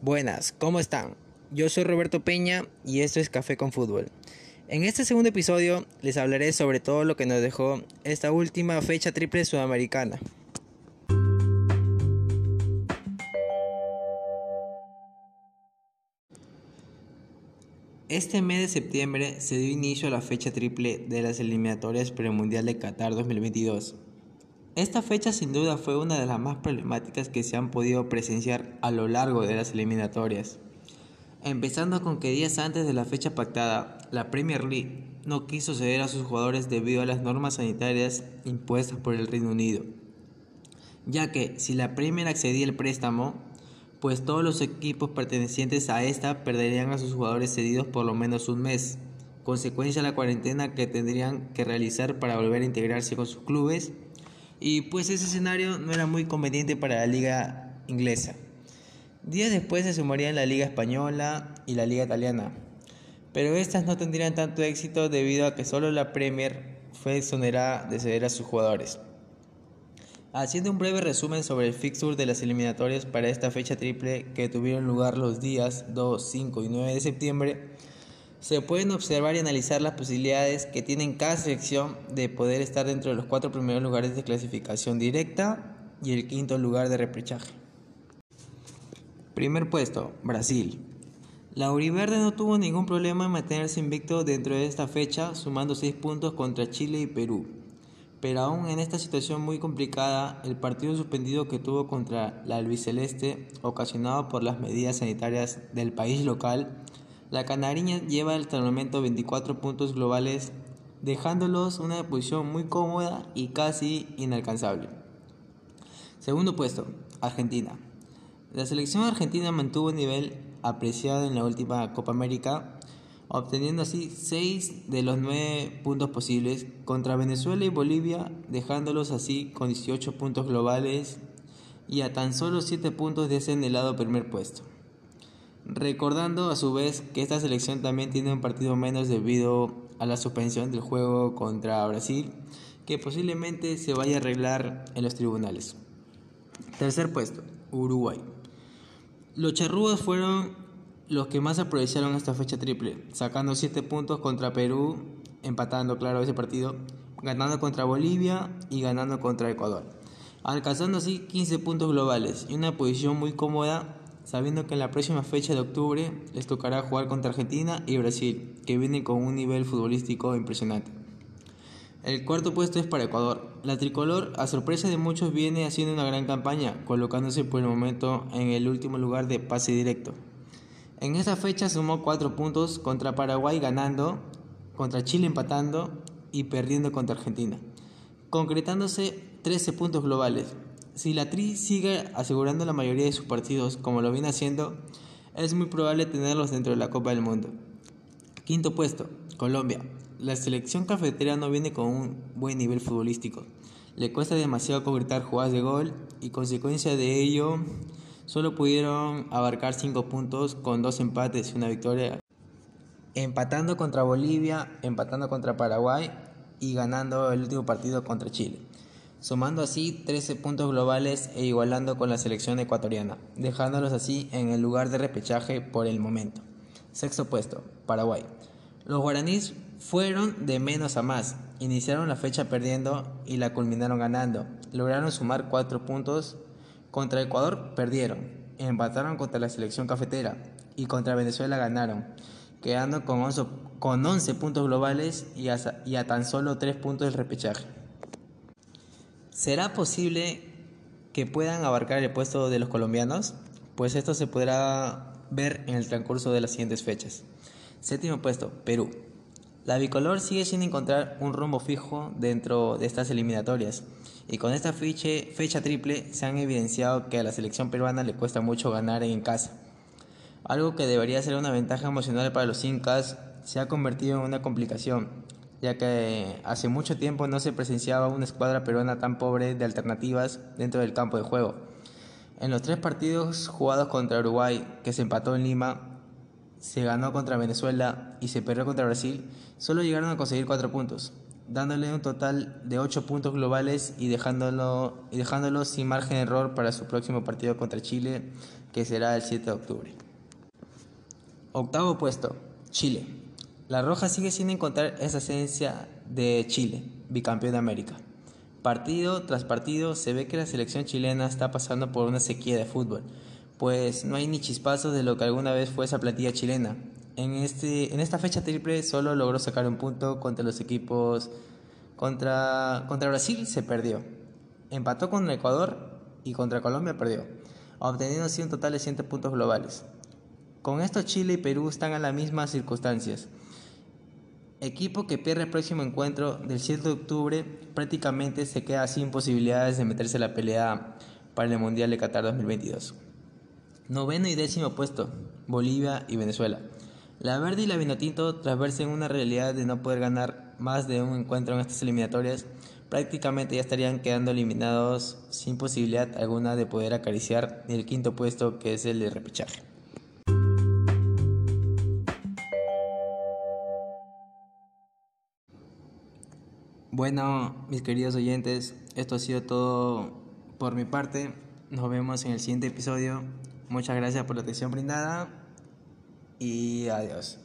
Buenas, ¿cómo están? Yo soy Roberto Peña y esto es Café con Fútbol. En este segundo episodio les hablaré sobre todo lo que nos dejó esta última fecha triple sudamericana. Este mes de septiembre se dio inicio a la fecha triple de las eliminatorias premundial de Qatar 2022. Esta fecha sin duda fue una de las más problemáticas que se han podido presenciar a lo largo de las eliminatorias. Empezando con que días antes de la fecha pactada, la Premier League no quiso ceder a sus jugadores debido a las normas sanitarias impuestas por el Reino Unido, ya que si la Premier accedía al préstamo, pues todos los equipos pertenecientes a esta perderían a sus jugadores cedidos por lo menos un mes, consecuencia de la cuarentena que tendrían que realizar para volver a integrarse con sus clubes, y pues ese escenario no era muy conveniente para la liga inglesa. Días después se sumarían la liga española y la liga italiana, pero estas no tendrían tanto éxito debido a que solo la Premier fue exonerada de ceder a sus jugadores. Haciendo un breve resumen sobre el fixture de las eliminatorias para esta fecha triple que tuvieron lugar los días 2, 5 y 9 de septiembre, se pueden observar y analizar las posibilidades que tienen cada selección de poder estar dentro de los cuatro primeros lugares de clasificación directa y el quinto lugar de repechaje. Primer puesto, Brasil. La Uriverde no tuvo ningún problema en mantenerse invicto dentro de esta fecha, sumando 6 puntos contra Chile y Perú pero aún en esta situación muy complicada, el partido suspendido que tuvo contra la albiceleste, ocasionado por las medidas sanitarias del país local, la canariña lleva el momento 24 puntos globales, dejándolos una posición muy cómoda y casi inalcanzable. Segundo puesto, Argentina. La selección argentina mantuvo un nivel apreciado en la última Copa América, obteniendo así 6 de los 9 puntos posibles contra Venezuela y Bolivia, dejándolos así con 18 puntos globales y a tan solo 7 puntos de ese lado primer puesto. Recordando a su vez que esta selección también tiene un partido menos debido a la suspensión del juego contra Brasil, que posiblemente se vaya a arreglar en los tribunales. Tercer puesto, Uruguay. Los charrúas fueron los que más aprovecharon esta fecha triple, sacando 7 puntos contra Perú, empatando, claro, ese partido, ganando contra Bolivia y ganando contra Ecuador, alcanzando así 15 puntos globales y una posición muy cómoda, sabiendo que en la próxima fecha de octubre les tocará jugar contra Argentina y Brasil, que vienen con un nivel futbolístico impresionante. El cuarto puesto es para Ecuador. La tricolor, a sorpresa de muchos, viene haciendo una gran campaña, colocándose por el momento en el último lugar de pase directo. En esa fecha sumó 4 puntos contra Paraguay ganando, contra Chile empatando y perdiendo contra Argentina, concretándose 13 puntos globales. Si la Tri sigue asegurando la mayoría de sus partidos como lo viene haciendo, es muy probable tenerlos dentro de la Copa del Mundo. Quinto puesto, Colombia. La selección cafetera no viene con un buen nivel futbolístico. Le cuesta demasiado concretar jugadas de gol y consecuencia de ello solo pudieron abarcar 5 puntos con dos empates y una victoria, empatando contra Bolivia, empatando contra Paraguay y ganando el último partido contra Chile, sumando así 13 puntos globales e igualando con la selección ecuatoriana, dejándolos así en el lugar de repechaje por el momento. Sexto puesto, Paraguay. Los guaraníes fueron de menos a más, iniciaron la fecha perdiendo y la culminaron ganando, lograron sumar 4 puntos contra Ecuador perdieron, empataron contra la selección cafetera y contra Venezuela ganaron, quedando con 11, con 11 puntos globales y a, y a tan solo 3 puntos del repechaje. ¿Será posible que puedan abarcar el puesto de los colombianos? Pues esto se podrá ver en el transcurso de las siguientes fechas. Séptimo puesto, Perú. La bicolor sigue sin encontrar un rumbo fijo dentro de estas eliminatorias y con esta fecha triple se han evidenciado que a la selección peruana le cuesta mucho ganar en casa. Algo que debería ser una ventaja emocional para los incas se ha convertido en una complicación, ya que hace mucho tiempo no se presenciaba una escuadra peruana tan pobre de alternativas dentro del campo de juego. En los tres partidos jugados contra Uruguay, que se empató en Lima, se ganó contra Venezuela y se perdió contra Brasil, solo llegaron a conseguir cuatro puntos. dándole un total de 8 puntos globales y dejándolo, y dejándolo sin margen de error para su próximo partido contra Chile, que será el 7 de octubre. Octavo puesto, Chile. La Roja sigue sin encontrar esa esencia de Chile, bicampeón de América. Partido tras partido se ve que la selección chilena está pasando por una sequía de fútbol, pues no hay ni chispazos de lo que alguna vez fue esa plantilla chilena. En, este, en esta fecha triple solo logró sacar un punto contra los equipos. Contra, contra Brasil se perdió. Empató contra Ecuador y contra Colombia perdió, obteniendo así un total de 100 puntos globales. Con esto Chile y Perú están en las mismas circunstancias. Equipo que pierde el próximo encuentro del 7 de octubre prácticamente se queda sin posibilidades de meterse en la pelea para el Mundial de Qatar 2022. Noveno y décimo puesto, Bolivia y Venezuela. La Verde y la Vinotinto, tras verse en una realidad de no poder ganar más de un encuentro en estas eliminatorias, prácticamente ya estarían quedando eliminados sin posibilidad alguna de poder acariciar el quinto puesto que es el de repechaje. Bueno, mis queridos oyentes, esto ha sido todo por mi parte. Nos vemos en el siguiente episodio. Muchas gracias por la atención brindada y adiós.